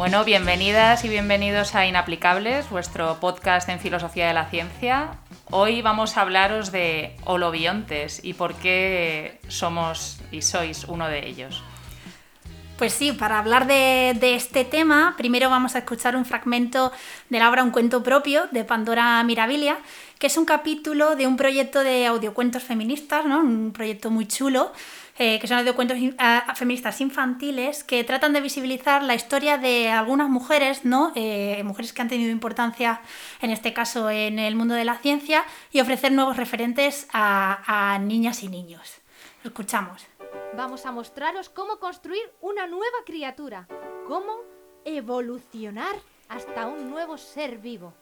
Bueno, bienvenidas y bienvenidos a Inaplicables, vuestro podcast en filosofía de la ciencia. Hoy vamos a hablaros de holobiontes y por qué somos y sois uno de ellos. Pues sí, para hablar de, este tema, primero vamos a escuchar un fragmento de la obra Un cuento propio de Pandora Mirabilia, que es un capítulo de un proyecto de audiocuentos feministas, ¿no? un proyecto muy chulo, eh, que son audiocuentos feministas infantiles, que tratan de visibilizar la historia de algunas mujeres, ¿no? Eh, mujeres que han tenido importancia, en este caso, en el mundo de la ciencia, y ofrecer nuevos referentes a, niñas y niños. Escuchamos. Vamos a mostraros cómo construir una nueva criatura, cómo evolucionar hasta un nuevo ser vivo.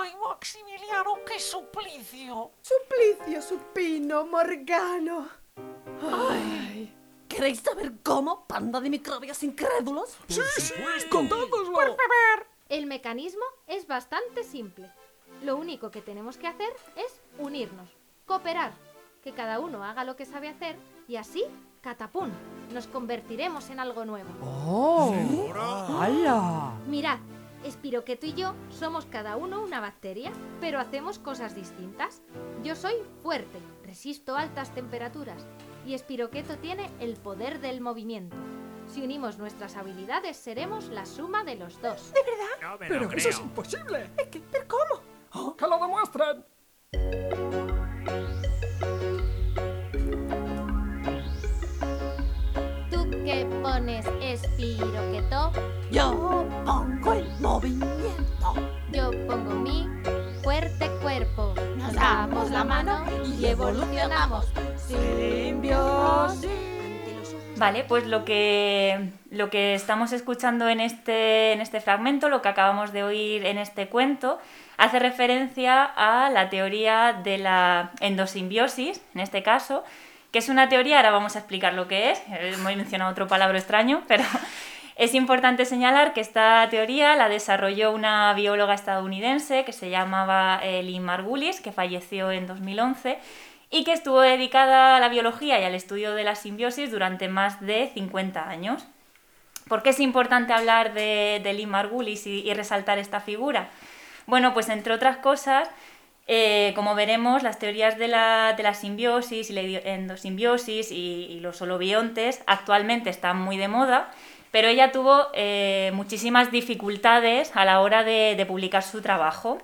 ¡Ay, Maximiliano, qué suplicio! Suplicio, supino, morgano. Ay. ¿Queréis saber cómo, panda de microbios incrédulos? sí, sí, contádoslo. Por favor. El mecanismo es bastante simple. Lo único que tenemos que hacer es unirnos, cooperar que cada uno haga lo que sabe hacer y así, catapún, nos convertiremos en algo nuevo. ¡Oh! ¡Hala! Mirad, Espiroqueto y yo somos cada uno una bacteria, pero hacemos cosas distintas. Yo soy fuerte, resisto altas temperaturas, y Espiroqueto tiene el poder del movimiento. Si unimos nuestras habilidades, seremos la suma de los dos. ¿De verdad? pero eso es imposible. ¿Pero cómo? Oh, ¡Que lo demuestren! ¿Qué pones espiroqueto? Yo pongo el movimiento. Yo pongo mi fuerte cuerpo. Nos damos la mano y evolucionamos. Simbiosis. Vale, pues lo que, lo que estamos escuchando en este, en este fragmento, lo que acabamos de oír en este cuento, hace referencia a la teoría de la endosimbiosis, en este caso, que es una teoría, ahora vamos a explicar lo que es, hemos mencionado otro palabra extraño, pero es importante señalar que esta teoría la desarrolló una bióloga estadounidense que se llamaba eh, Lynn Margulis, que falleció en 2011 y que estuvo dedicada a la biología y al estudio de la simbiosis durante más de 50 años. ¿Por qué es importante hablar de, de Lynn Margulis y, y resaltar esta figura? Bueno, pues entre otras cosas, eh, como veremos, las teorías de la, simbiosis y la endosimbiosis y, los holobiontes actualmente están muy de moda, pero ella tuvo eh, muchísimas dificultades a la hora de, publicar su trabajo.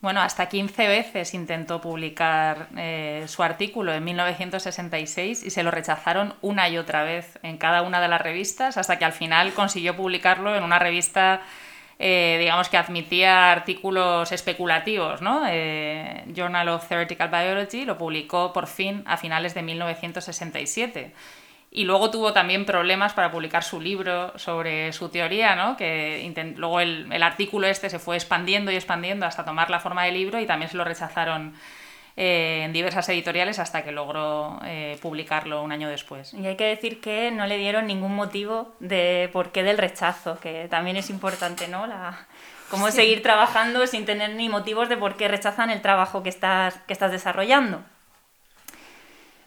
Bueno, hasta 15 veces intentó publicar eh, su artículo en 1966 y se lo rechazaron una y otra vez en cada una de las revistas hasta que al final consiguió publicarlo en una revista eh, digamos que admitía artículos especulativos, ¿no? Eh, Journal of Theoretical Biology lo publicó por fin a finales de 1967. Y luego tuvo también problemas para publicar su libro sobre su teoría, ¿no? que luego el, el, artículo este se fue expandiendo y expandiendo hasta tomar la forma de libro y también se lo rechazaron eh, en diversas editoriales hasta que logró eh, publicarlo un año después. Y hay que decir que no le dieron ningún motivo de por qué del rechazo, que también es importante, ¿no? La, cómo seguir trabajando sin tener ni motivos de por qué rechazan el trabajo que estás, que estás desarrollando.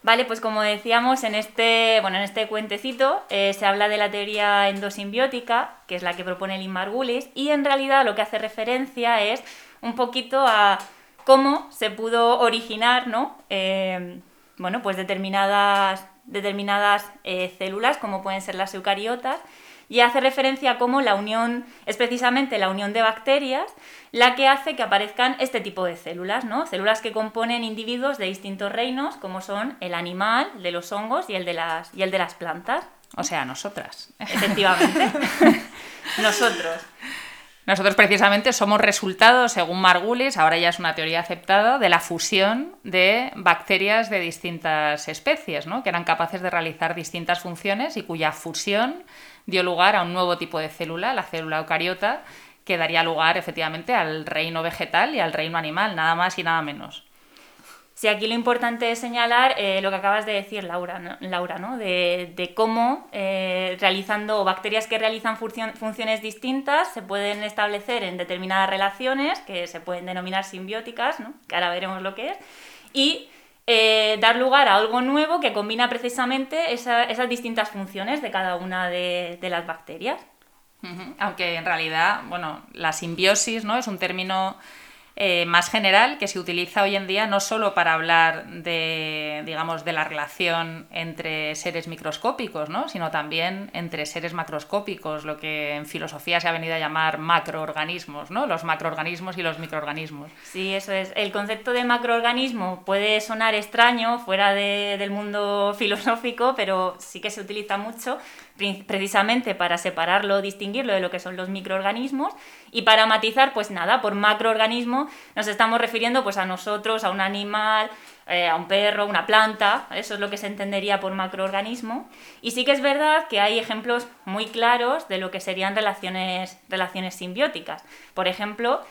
Vale, pues como decíamos, en este, bueno, en este cuentecito eh, se habla de la teoría endosimbiótica, que es la que propone Lynn Margulis, y en realidad lo que hace referencia es un poquito a cómo se pudo originar ¿no? Eh, bueno, pues determinadas, determinadas eh, células, como pueden ser las eucariotas, y hace referencia a cómo la unión, es precisamente la unión de bacterias, la que hace que aparezcan este tipo de células, ¿no? Células que componen individuos de distintos reinos, como son el animal, el de los hongos y el de las, y el de las plantas. O sea, nosotras. Efectivamente. Nosotros. Nosotros precisamente somos resultado, según Margulis, ahora ya es una teoría aceptada, de la fusión de bacterias de distintas especies, ¿no? que eran capaces de realizar distintas funciones y cuya fusión dio lugar a un nuevo tipo de célula, la célula eucariota, que daría lugar efectivamente al reino vegetal y al reino animal, nada más y nada menos. Sí, aquí lo importante es señalar eh, lo que acabas de decir, Laura, ¿no? Laura, ¿no? De, cómo eh, realizando bacterias que realizan funciones distintas se pueden establecer en determinadas relaciones que se pueden denominar simbióticas, ¿no? que ahora veremos lo que es, y eh, dar lugar a algo nuevo que combina precisamente esa- esas distintas funciones de cada una de, las bacterias. Aunque en realidad, bueno, la simbiosis ¿no? es un término eh, más general que se utiliza hoy en día no solo para hablar de, digamos, de la relación entre seres microscópicos, ¿no? sino también entre seres macroscópicos, lo que en filosofía se ha venido a llamar macroorganismos, ¿no? los macroorganismos y los microorganismos. Sí, eso es. El concepto de macroorganismo puede sonar extraño fuera de- del mundo filosófico, pero sí que se utiliza mucho precisamente para separarlo, distinguirlo de lo que son los microorganismos y para matizar, pues nada, por macroorganismo nos estamos refiriendo pues a nosotros, a un animal, eh, a un perro, una planta, eso es lo que se entendería por macroorganismo. Y sí que es verdad que hay ejemplos muy claros de lo que serían relaciones, relaciones simbióticas. Por ejemplo,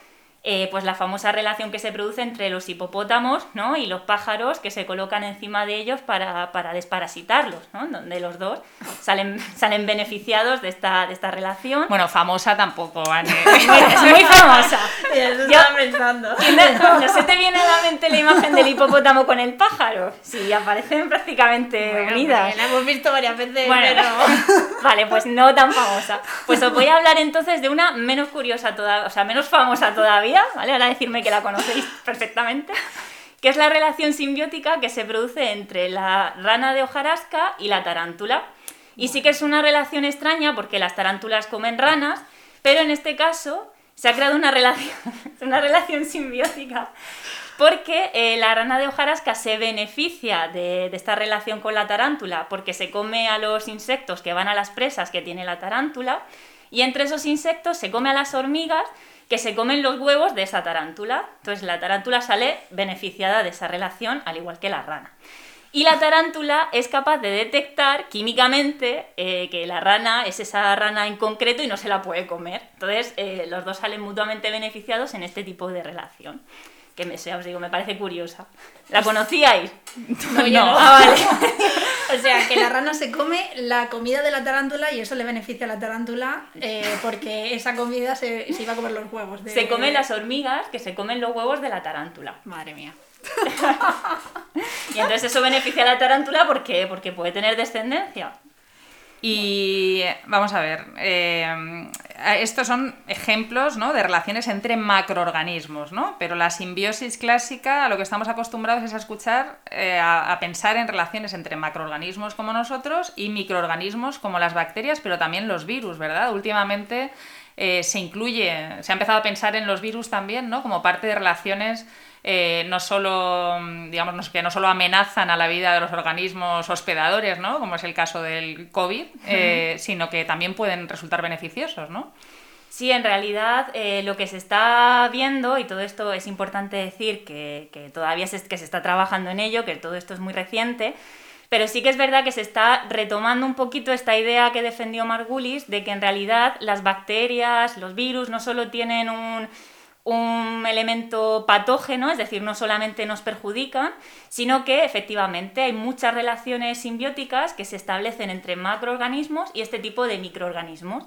eh, pues la famosa relación que se produce entre los hipopótamos ¿no? y los pájaros que se colocan encima de ellos para, para desparasitarlos, ¿no? donde los dos salen, salen beneficiados de esta, de esta relación. Bueno, famosa tampoco, Anne. es muy famosa. Eso Yo- estaba pensando. ¿No se te viene a la mente la imagen del hipopótamo con el pájaro? Sí, aparecen prácticamente Bueno, unidas. La hemos visto varias veces, Bueno, pero... vale, pues no tan famosa. Pues os voy a hablar entonces de una menos curiosa todavía, o sea, menos famosa todavía, ¿vale? Ahora decirme que la conocéis perfectamente, que es la relación simbiótica que se produce entre la rana de hojarasca y la tarántula. Y sí que es una relación extraña porque las tarántulas comen ranas, pero en este caso se ha creado una relación, una relación simbiótica porque eh, la rana de hojarasca se beneficia de, de esta relación con la tarántula porque se come a los insectos que van a las presas que tiene la tarántula y entre esos insectos se come a las hormigas que se comen los huevos de esa tarántula. Entonces la tarántula sale beneficiada de esa relación al igual que la rana. Y la tarántula es capaz de detectar químicamente eh, que la rana es esa rana en concreto y no se la puede comer. Entonces, eh, los dos salen mutuamente beneficiados en este tipo de relación. Que me, os digo, me parece curiosa. ¿La conocíais? No, yo no. Ah, vale. O sea, que la rana se come la comida de la tarántula y eso le beneficia a la tarántula eh, porque esa comida se, se iba a comer los huevos. De... Se comen las hormigas que se comen los huevos de la tarántula. Madre mía. Y entonces eso beneficia a la tarántula porque, porque puede tener descendencia. Y vamos a ver, eh, estos son ejemplos ¿no? de relaciones entre macroorganismos, ¿no? pero la simbiosis clásica a lo que estamos acostumbrados es a escuchar, eh, a, a pensar en relaciones entre macroorganismos como nosotros y microorganismos como las bacterias, pero también los virus, ¿verdad? Últimamente eh, se incluye, se ha empezado a pensar en los virus también ¿no? como parte de relaciones eh, no solo, mm, digamos, que no solo amenazan a la vida de los organismos hospedadores, ¿no? Como es el caso del COVID, eh, sino que también pueden resultar beneficiosos, ¿no? Sí, en realidad eh, lo que se está viendo, y todo esto es importante decir que, que todavía se, que se está trabajando en ello, que todo esto es muy reciente, pero sí que es verdad que se está retomando un poquito esta idea que defendió Margulis de que en realidad las bacterias, los virus, no solo tienen un, un elemento patógeno, es decir, no solamente nos perjudican, sino que efectivamente hay muchas relaciones simbióticas que se establecen entre macroorganismos y este tipo de microorganismos.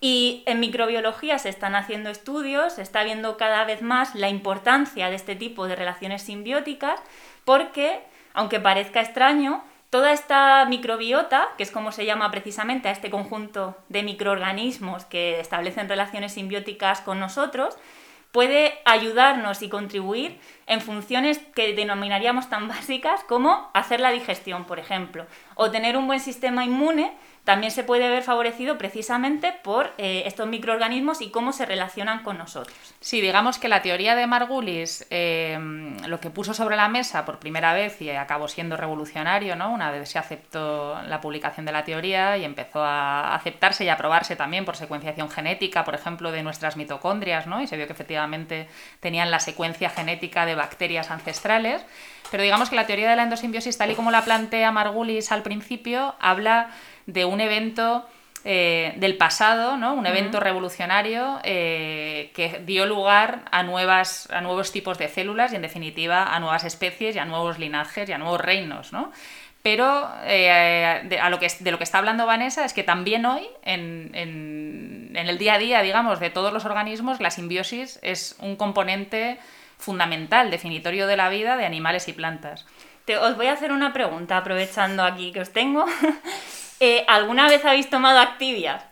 Y en microbiología se están haciendo estudios, se está viendo cada vez más la importancia de este tipo de relaciones simbióticas, porque, aunque parezca extraño, toda esta microbiota, que es como se llama precisamente a este conjunto de microorganismos que establecen relaciones simbióticas con nosotros, puede ayudarnos y contribuir en funciones que denominaríamos tan básicas como hacer la digestión, por ejemplo, o tener un buen sistema inmune también se puede ver favorecido precisamente por eh, estos microorganismos y cómo se relacionan con nosotros. Sí, digamos que la teoría de Margulis eh, lo que puso sobre la mesa por primera vez y acabó siendo revolucionario, ¿no? Una vez se aceptó la publicación de la teoría y empezó a aceptarse y a probarse también por secuenciación genética, por ejemplo, de nuestras mitocondrias, ¿no? Y se vio que efectivamente tenían la secuencia genética de bacterias ancestrales. Pero digamos que la teoría de la endosimbiosis, tal y como la plantea Margulis al principio, habla de un evento eh, del pasado, ¿no? un evento revolucionario eh, que dio lugar a, nuevas, a nuevos tipos de células y, en definitiva, a nuevas especies y a nuevos linajes y a nuevos reinos. ¿no? Pero eh, de, a lo que, de lo que está hablando Vanessa es que también hoy, en, en, en el día a día, digamos, de todos los organismos, la simbiosis es un componente fundamental, definitorio de la vida de animales y plantas. Te- os voy a hacer una pregunta, aprovechando aquí que os tengo. Eh, ¿Alguna vez habéis tomado Activia?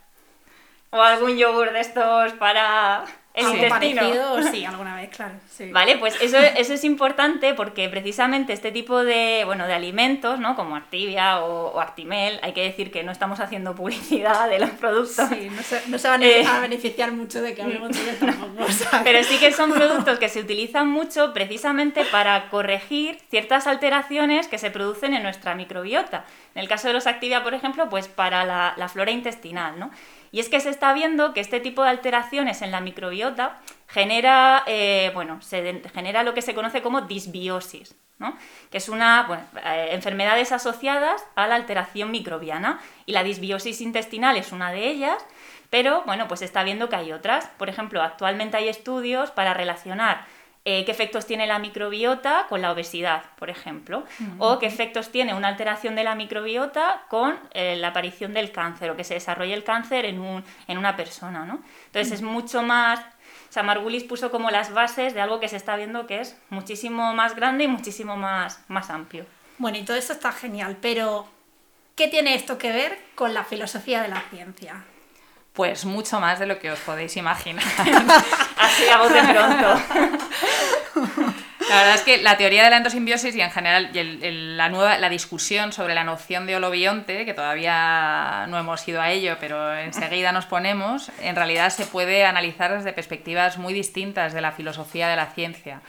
¿O algún yogur de estos para el intestino? parecido, sí, alguna vez, claro. sí. Vale, pues eso, eso es importante porque precisamente este tipo de, bueno, de alimentos, ¿no? Como Activia o, o Actimel, hay que decir que no estamos haciendo publicidad de los productos. Sí, no se, no se van Eh. a beneficiar mucho de que hablemos de ellos tampoco. Pero sí que son productos que se utilizan mucho precisamente para corregir ciertas alteraciones que se producen en nuestra microbiota. En el caso de los Activia, por ejemplo, pues para la, la flora intestinal, ¿no? Y es que se está viendo que este tipo de alteraciones en la microbiota genera, eh, bueno, se genera lo que se conoce como disbiosis, ¿no? que es una eh, enfermedades asociadas a la alteración microbiana. Y la disbiosis intestinal es una de ellas, pero bueno, pues se está viendo que hay otras. Por ejemplo, actualmente hay estudios para relacionar eh, qué efectos tiene la microbiota con la obesidad, por ejemplo, o qué efectos tiene una alteración de la microbiota con eh, la aparición del cáncer o que se desarrolle el cáncer en, un, en una persona. ¿no? Entonces es mucho más... O sea, Margulis puso como las bases de algo que se está viendo que es muchísimo más grande y muchísimo más, más amplio. Bueno, y todo eso está genial, pero ¿qué tiene esto que ver con la filosofía de la ciencia? Pues mucho más de lo que os podéis imaginar. Así a de pronto. La verdad es que la teoría de la endosimbiosis y en general la, nueva, la discusión sobre la noción de holobionte, que todavía no hemos ido a ello, pero enseguida nos ponemos, en realidad se puede analizar desde perspectivas muy distintas de la filosofía de la ciencia.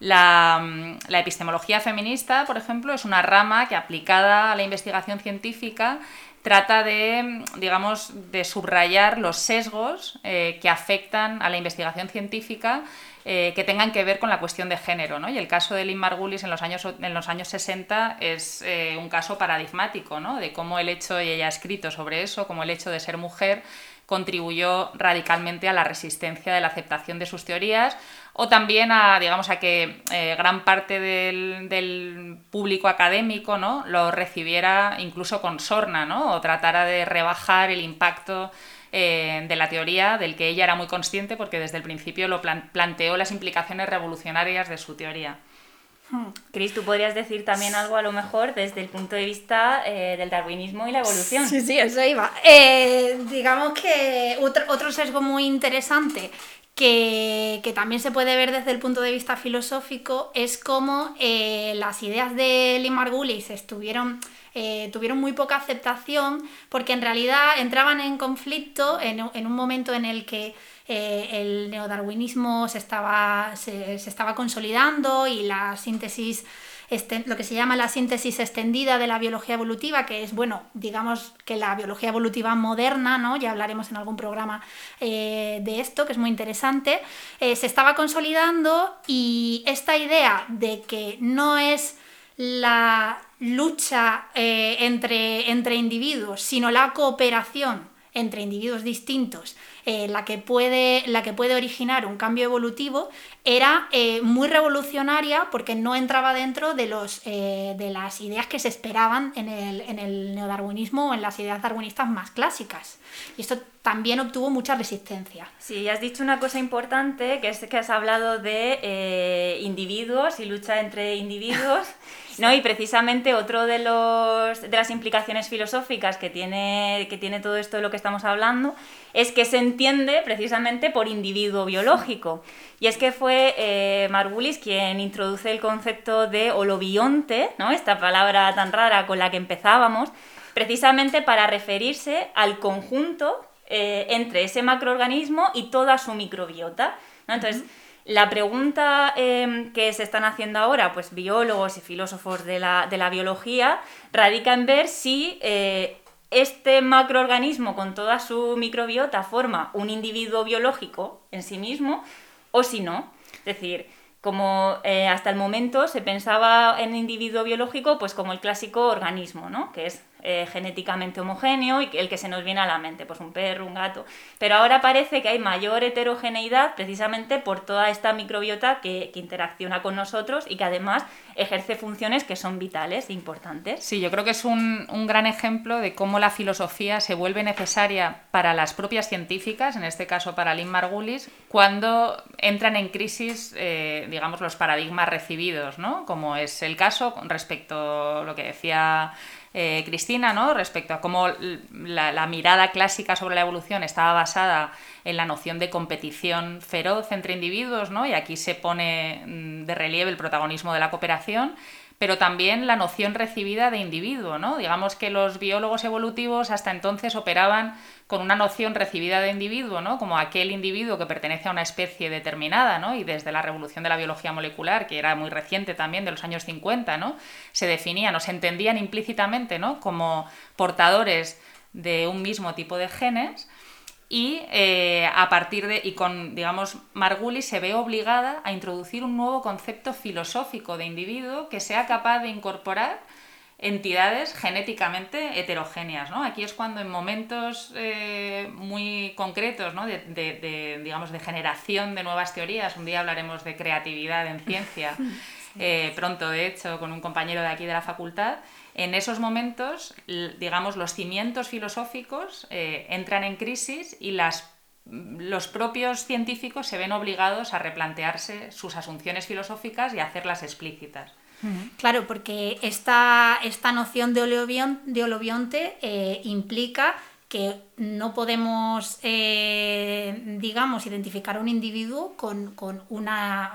La, mm, la epistemología feminista, por ejemplo, es una rama que aplicada a la investigación científica trata de, digamos, de subrayar los sesgos eh, que afectan a la investigación científica eh, que tengan que ver con la cuestión de género. ¿no? Y el caso de Lynn Margulis en los años, en los años 60 es eh, un caso paradigmático ¿no? de cómo el hecho, y ella ha escrito sobre eso, cómo el hecho de ser mujer contribuyó radicalmente a la resistencia de la aceptación de sus teorías o también a, digamos, a que eh, gran parte del, del público académico ¿no? lo recibiera incluso con sorna ¿no? o tratara de rebajar el impacto eh, de la teoría del que ella era muy consciente porque desde el principio lo plan- planteó las implicaciones revolucionarias de su teoría. Cris, tú podrías decir también algo a lo mejor desde el punto de vista eh, del darwinismo y la evolución. Sí, sí, eso iba. Eh, digamos que otro, otro sesgo muy interesante que, que también se puede ver desde el punto de vista filosófico es cómo eh, las ideas de Lynn Margulis estuvieron, eh, tuvieron muy poca aceptación porque en realidad entraban en conflicto en, un- en un momento en el que eh, el neodarwinismo se estaba, se, estaba consolidando y la síntesis este- lo que se llama la síntesis extendida de la biología evolutiva, que es, bueno, digamos que la biología evolutiva moderna, ¿no? Ya hablaremos en algún programa eh, de esto, que es muy interesante, se estaba consolidando y esta idea de que no es la lucha eh, entre, entre individuos, sino la cooperación entre individuos distintos, eh, la, que puede, la que puede originar un cambio evolutivo, era eh, muy revolucionaria porque no entraba dentro de, los, eh, de las ideas que se esperaban en el, en el neodarwinismo o en las ideas darwinistas más clásicas. Y esto también obtuvo mucha resistencia. Sí, has dicho una cosa importante, que es que has hablado de eh, individuos y lucha entre individuos, ¿no? Y precisamente otro de, los, de las implicaciones filosóficas que tiene, que tiene todo esto de lo que estamos hablando es que se entiende precisamente por individuo biológico. Y es que fue eh, Margulis quien introduce el concepto de holobionte, ¿no? Esta palabra tan rara con la que empezábamos, precisamente para referirse al conjunto eh, entre ese macroorganismo y toda su microbiota. ¿no? Entonces, la pregunta eh, que se están haciendo ahora, pues biólogos y filósofos de la, de la biología, radica en ver si eh, este macroorganismo con toda su microbiota forma un individuo biológico en sí mismo o si no. Es decir, como eh, hasta el momento se pensaba en individuo biológico pues como el clásico organismo, ¿no? que es eh, genéticamente homogéneo y el que se nos viene a la mente, pues un perro, un gato. Pero ahora parece que hay mayor heterogeneidad precisamente por toda esta microbiota que, interacciona con nosotros y que además ejerce funciones que son vitales e importantes. Sí, yo creo que es un, un, gran ejemplo de cómo la filosofía se vuelve necesaria para las propias científicas, en este caso para Lynn Margulis, cuando entran en crisis, eh, digamos, los paradigmas recibidos, ¿no? Como es el caso respecto a lo que decía eh, Cristina, ¿no? respecto a cómo la, la, mirada clásica sobre la evolución estaba basada en la noción de competición feroz entre individuos, ¿no? y aquí se pone mm, de relieve el protagonismo de la cooperación, pero también la noción recibida de individuo, ¿no? Digamos que los biólogos evolutivos hasta entonces operaban con una noción recibida de individuo, ¿no? Como aquel individuo que pertenece a una especie determinada, ¿no? Y desde la revolución de la biología molecular, que era muy reciente también, de los años 50, ¿no? Se definían o se entendían implícitamente, ¿no? Como portadores de un mismo tipo de genes y eh, a partir de y con digamos Margulis se ve obligada a introducir un nuevo concepto filosófico de individuo que sea capaz de incorporar entidades genéticamente heterogéneas. ¿no? Aquí es cuando en momentos eh, muy concretos ¿no? de, de, de, digamos, de generación de nuevas teorías, un día hablaremos de creatividad en ciencia, eh, pronto de hecho con un compañero de aquí de la facultad, en esos momentos, digamos, los cimientos filosóficos eh, entran en crisis y las, los propios científicos se ven obligados a replantearse sus asunciones filosóficas y a hacerlas explícitas. Claro, porque esta, esta noción de, oleobion, de eh, implica que no podemos, eh, digamos, identificar a un individuo con, con una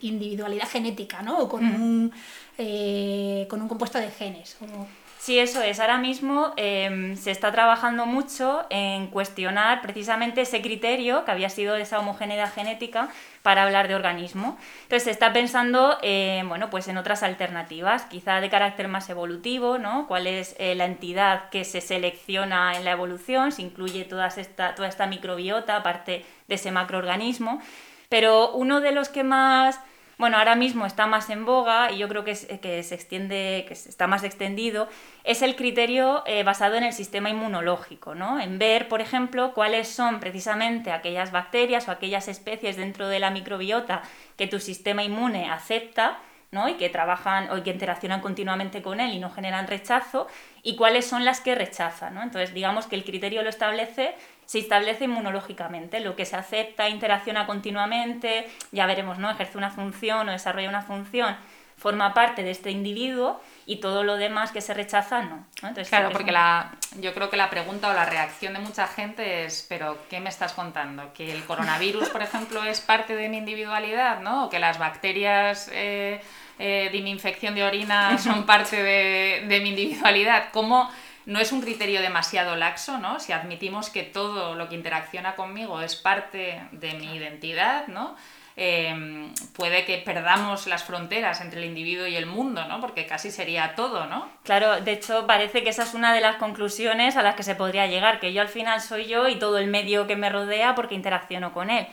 individualidad genética, ¿no? O con, mm. un, eh, con un compuesto de genes. O... Sí, eso es. Ahora mismo eh, se está trabajando mucho en cuestionar precisamente ese criterio que había sido esa homogeneidad genética para hablar de organismo. Entonces se está pensando eh, bueno, pues en otras alternativas, quizá de carácter más evolutivo, ¿no? cuál es eh, la entidad que se selecciona en la evolución, se incluye toda esta, toda esta microbiota, aparte de ese macroorganismo. Pero uno de los que más bueno, ahora mismo está más en boga y yo creo que, que se extiende, que está más extendido, es el criterio eh, basado en el sistema inmunológico, ¿no? En ver, por ejemplo, cuáles son precisamente aquellas bacterias o aquellas especies dentro de la microbiota que tu sistema inmune acepta ¿no? y que trabajan o que interaccionan continuamente con él y no generan rechazo, y cuáles son las que rechazan. ¿no? Entonces, digamos que el criterio lo establece se establece inmunológicamente, lo que se acepta interacciona continuamente, ya veremos, ¿no? Ejerce una función o desarrolla una función, forma parte de este individuo y todo lo demás que se rechaza no. Entonces, claro, porque la, yo creo que la pregunta o la reacción de mucha gente es, pero ¿qué me estás contando? ¿Que el coronavirus, por ejemplo, es parte de mi individualidad, ¿no? ¿O que las bacterias eh, eh, de mi infección de orina son parte de, de mi individualidad? ¿Cómo no es un criterio demasiado laxo, ¿no? Si admitimos que todo lo que interacciona conmigo es parte de mi identidad, ¿no? Em, puede que perdamos las fronteras entre el individuo y el mundo, ¿no? Porque casi sería todo, ¿no? Claro, de hecho parece que esa es una de las conclusiones a las que se podría llegar, que yo al final soy yo y todo el medio que me rodea porque interacciono con él.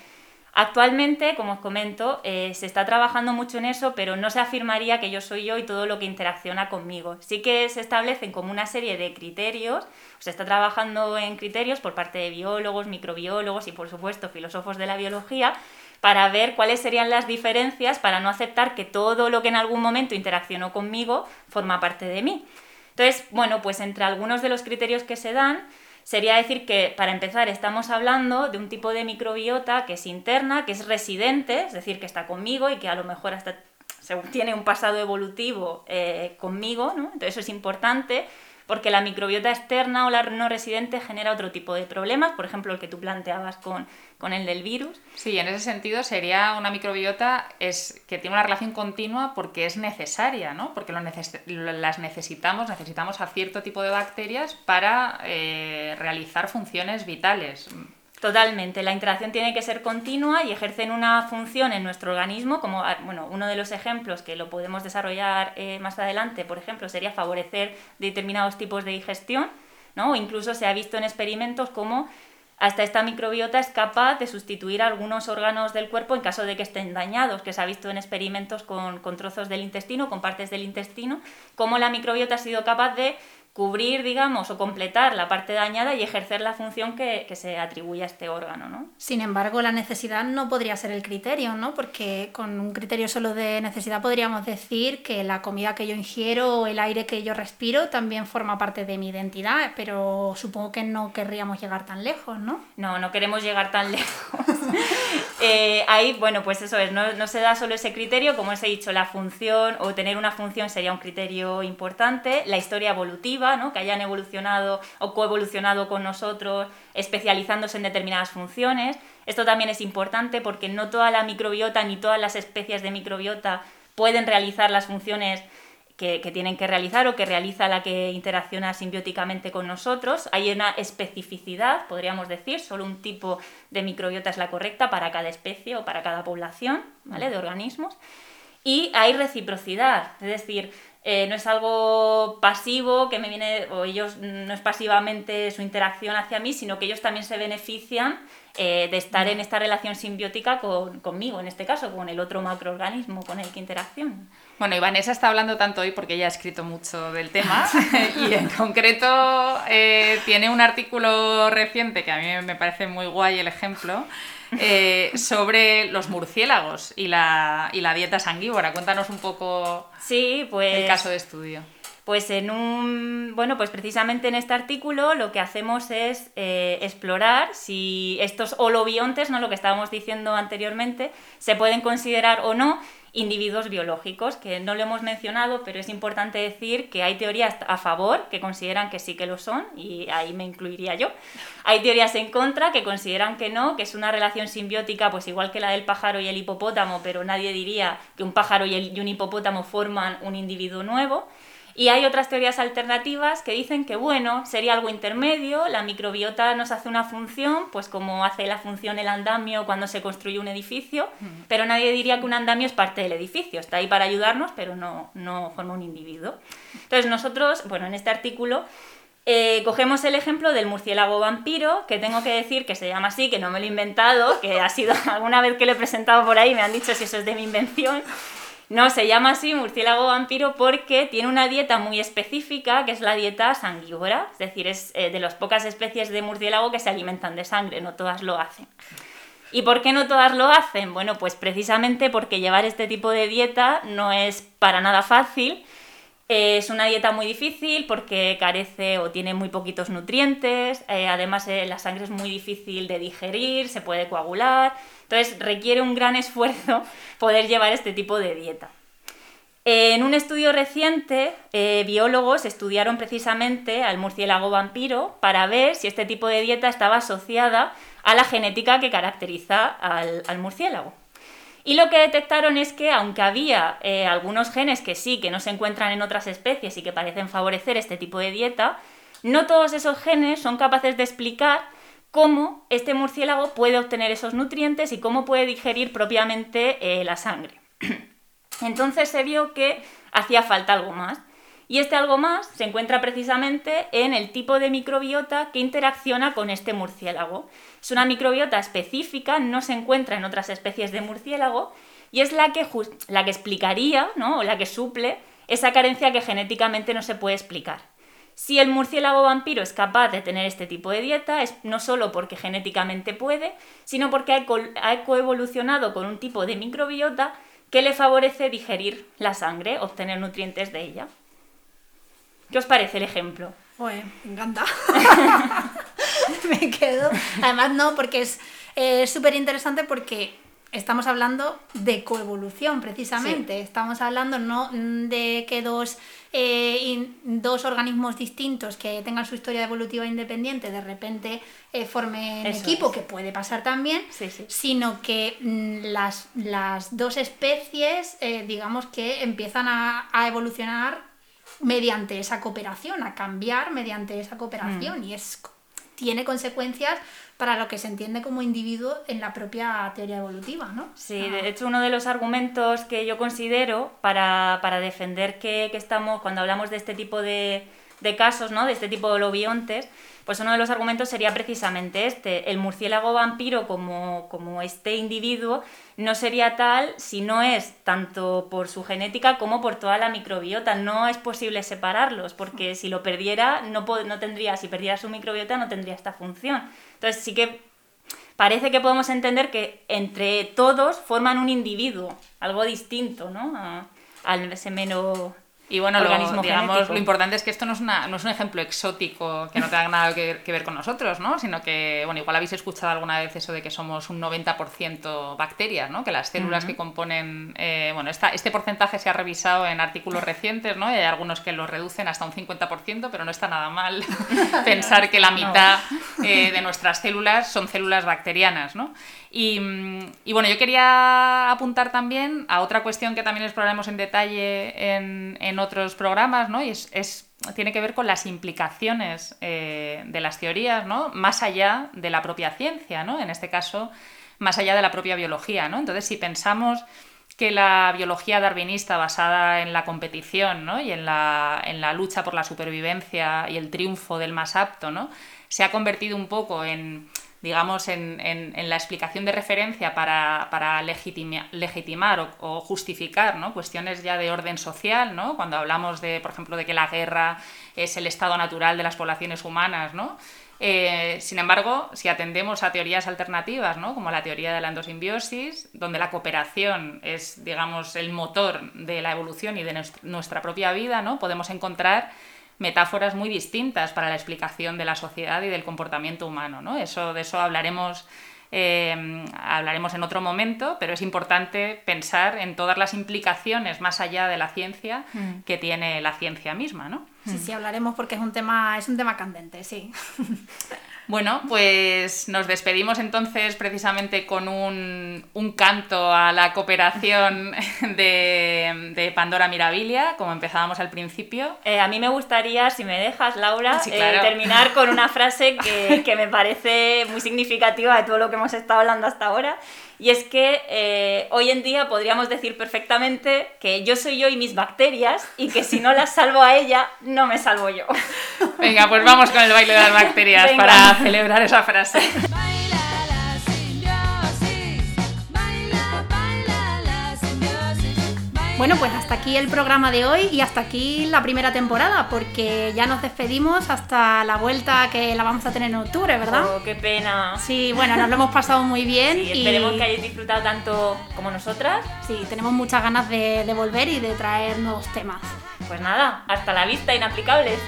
Actualmente, como os comento, eh, se está trabajando mucho en eso, pero no se afirmaría que yo soy yo y todo lo que interacciona conmigo. Sí que se establecen como una serie de criterios, se está trabajando en criterios por parte de biólogos, microbiólogos y por supuesto filósofos de la biología, para ver cuáles serían las diferencias para no aceptar que todo lo que en algún momento interaccionó conmigo forma parte de mí. Entonces, bueno, pues entre algunos de los criterios que se dan, sería decir que, para empezar, estamos hablando de un tipo de microbiota que es interna, que es residente, es decir, que está conmigo y que a lo mejor hasta tiene un pasado evolutivo eh, conmigo, ¿no? Entonces eso es importante porque la microbiota externa o la no residente genera otro tipo de problemas, por ejemplo el que tú planteabas con, con el del virus. Sí, en ese sentido sería una microbiota es, que tiene una relación continua porque es necesaria, ¿no? porque las necesitamos, necesitamos a cierto tipo de bacterias para eh, realizar funciones vitales. Totalmente, la interacción tiene que ser continua y ejercen una función en nuestro organismo, como ah, bueno, uno de los ejemplos que lo podemos desarrollar eh, más adelante, por ejemplo, sería favorecer determinados tipos de digestión, ¿no? O incluso se ha visto en experimentos como hasta esta microbiota es capaz de sustituir algunos órganos del cuerpo en caso de que estén dañados, que se ha visto en experimentos con, con trozos del intestino, con partes del intestino, cómo la microbiota ha sido capaz de cubrir, digamos, o completar la parte dañada y ejercer la función que, que, se atribuye a este órgano, ¿no? Sin embargo, la necesidad no podría ser el criterio, ¿no? Porque con un criterio solo de necesidad podríamos decir que la comida que yo ingiero o el aire que yo respiro también forma parte de mi identidad, pero supongo que no querríamos llegar tan lejos, ¿no? No, no queremos llegar tan lejos. Eh, ahí, bueno, pues eso es, no, se da solo ese criterio, como os he dicho, la función o tener una función sería un criterio importante, la historia evolutiva, ¿no? que hayan evolucionado o coevolucionado con nosotros, especializándose en determinadas funciones. Esto también es importante porque no toda la microbiota ni todas las especies de microbiota pueden realizar las funciones que, tienen que realizar o que realiza la que interacciona simbióticamente con nosotros. Hay una especificidad, podríamos decir, solo un tipo de microbiota es la correcta para cada especie o para cada población ¿vale? de organismos. Y hay reciprocidad, es decir, eh, no es algo pasivo que me viene, o ellos no es pasivamente su interacción hacia mí, sino que ellos también se benefician eh, de estar en esta relación simbiótica con, conmigo, en este caso, con el otro macroorganismo con el que interaccionan. Bueno, y Vanessa está hablando tanto hoy porque ella ha escrito mucho del tema y en concreto eh, tiene un artículo reciente que a mí me parece muy guay el ejemplo. Eh, sobre los murciélagos y la, y la dieta sanguívora. Cuéntanos un poco sí, pues, el caso de estudio. Pues en un. Bueno, pues precisamente en este artículo lo que hacemos es eh, explorar si estos holobiontes, ¿no? Lo que estábamos diciendo anteriormente, se pueden considerar o no individuos biológicos, que no lo hemos mencionado, pero es importante decir que hay teorías a favor que consideran que sí que lo son, y ahí me incluiría yo. Hay teorías en contra que consideran que no, que es una relación simbiótica, pues igual que la del pájaro y el hipopótamo, pero nadie diría que un pájaro y, un hipopótamo forman un individuo nuevo. Y hay otras teorías alternativas que dicen que, bueno, sería algo intermedio, la microbiota nos hace una función, pues como hace la función el andamio cuando se construye un edificio, pero nadie diría que un andamio es parte del edificio, está ahí para ayudarnos, pero no, no forma un individuo. Entonces nosotros, bueno, en este artículo eh, cogemos el ejemplo del murciélago vampiro, que tengo que decir que se llama así, que no me lo he inventado, que ha sido alguna vez que lo he presentado por ahí, me han dicho si eso es de mi invención. No, se llama así murciélago vampiro porque tiene una dieta muy específica, que es la dieta sanguívora, es decir, es eh, de las pocas especies de murciélago que se alimentan de sangre, no todas lo hacen. ¿Y por qué no todas lo hacen? Bueno, pues precisamente porque llevar este tipo de dieta no es para nada fácil. Es una dieta muy difícil porque carece o tiene muy poquitos nutrientes, eh, además eh, la sangre es muy difícil de digerir, se puede coagular, entonces requiere un gran esfuerzo poder llevar este tipo de dieta. En un estudio reciente, eh, biólogos estudiaron precisamente al murciélago vampiro para ver si este tipo de dieta estaba asociada a la genética que caracteriza al, al murciélago. Y lo que detectaron es que aunque había eh, algunos genes que sí, que no se encuentran en otras especies y que parecen favorecer este tipo de dieta, no todos esos genes son capaces de explicar cómo este murciélago puede obtener esos nutrientes y cómo puede digerir propiamente eh, la sangre. Entonces se vio que hacía falta algo más. Y este algo más se encuentra precisamente en el tipo de microbiota que interacciona con este murciélago. Es una microbiota específica, no se encuentra en otras especies de murciélago y es la que, la que explicaría, ¿no? o la que suple esa carencia que genéticamente no se puede explicar. Si el murciélago vampiro es capaz de tener este tipo de dieta, es no solo porque genéticamente puede, sino porque ha, ha coevolucionado con un tipo de microbiota que le favorece digerir la sangre, obtener nutrientes de ella. ¿Qué os parece el ejemplo? Pues me encanta. me quedo. Además, no, porque es súper interesante porque estamos hablando de coevolución, precisamente. Sí. Estamos hablando no de que dos, eh, in, dos organismos distintos que tengan su historia evolutiva independiente de repente eh, formen Eso equipo, es. que puede pasar también, sí, sí. sino que mm, las, las, dos especies, eh, digamos que empiezan a, a evolucionar mediante esa cooperación, a cambiar mediante esa cooperación mm. y es tiene consecuencias para lo que se entiende como individuo en la propia teoría evolutiva, ¿no? Sí, de hecho uno de los argumentos que yo considero para, para defender que, que, estamos, cuando hablamos de este tipo de, de casos, ¿no? De este tipo de lobiontes, pues uno de los argumentos sería precisamente este. El murciélago vampiro como, como este individuo no sería tal si no es tanto por su genética como por toda la microbiota. No es posible separarlos, porque si lo perdiera, no, no tendría, si perdiera su microbiota, no tendría esta función. Entonces sí que parece que podemos entender que entre todos forman un individuo, algo distinto, ¿no? A, al Y bueno, lo, digamos, lo importante es que esto no es, una, no es un ejemplo exótico que no tenga nada que, que ver con nosotros, ¿no? Sino que, bueno, igual habéis escuchado alguna vez eso de que somos un 90% bacterias, ¿no? Que las células que componen, eh, bueno, esta, este porcentaje se ha revisado en artículos recientes, ¿no? Y hay algunos que lo reducen hasta un 50%, pero no está nada mal pensar que la mitad eh, de nuestras células son células bacterianas, ¿no? Y, y bueno, yo quería apuntar también a otra cuestión que también exploraremos en detalle en, en otros programas, ¿no? Y es, tiene que ver con las implicaciones eh, de las teorías, ¿no? Más allá de la propia ciencia, ¿no? En este caso, más allá de la propia biología, ¿no? Entonces, si pensamos que la biología darwinista basada en la competición ¿no? y en la, en la lucha por la supervivencia y el triunfo del más apto, ¿no? se ha convertido un poco en, digamos, en, en- la explicación de referencia para, para legitima- legitimar o, justificar ¿no? cuestiones ya de orden social, ¿no? cuando hablamos de, por ejemplo, de que la guerra es el estado natural de las poblaciones humanas, ¿no? Eh, sin embargo, si atendemos a teorías alternativas, ¿no? como la teoría de la endosimbiosis, donde la cooperación es, digamos, el motor de la evolución y de nues- nuestra propia vida, ¿no? podemos encontrar metáforas muy distintas para la explicación de la sociedad y del comportamiento humano. ¿no? Eso, de eso hablaremos, eh, hablaremos en otro momento, pero es importante pensar en todas las implicaciones más allá de la ciencia que tiene la ciencia misma. ¿no? Sí, sí, hablaremos porque es un tema, es un tema candente, sí. Bueno, pues nos despedimos entonces precisamente con un, un canto a la cooperación de, de Pandora Mirabilia, como empezábamos al principio. Eh, a mí me gustaría, si me dejas, Laura, Sí, eh, terminar con una frase que, que me parece muy significativa de todo lo que hemos estado hablando hasta ahora. Y es que eh, hoy en día podríamos decir perfectamente que yo soy yo y mis bacterias y que si no las salvo a ella, no me salvo yo. Venga, pues vamos con el baile de las bacterias Venga. para celebrar esa frase. Bueno, pues hasta aquí el programa de hoy y hasta aquí la primera temporada, porque ya nos despedimos hasta la vuelta que la vamos a tener en octubre, ¿verdad? Oh, qué pena. Sí, bueno, nos lo hemos pasado muy bien. Sí, esperemos que hayáis disfrutado tanto como nosotras. Sí, tenemos muchas ganas de, volver y de traer nuevos temas. Pues nada, hasta la vista, inaplicables.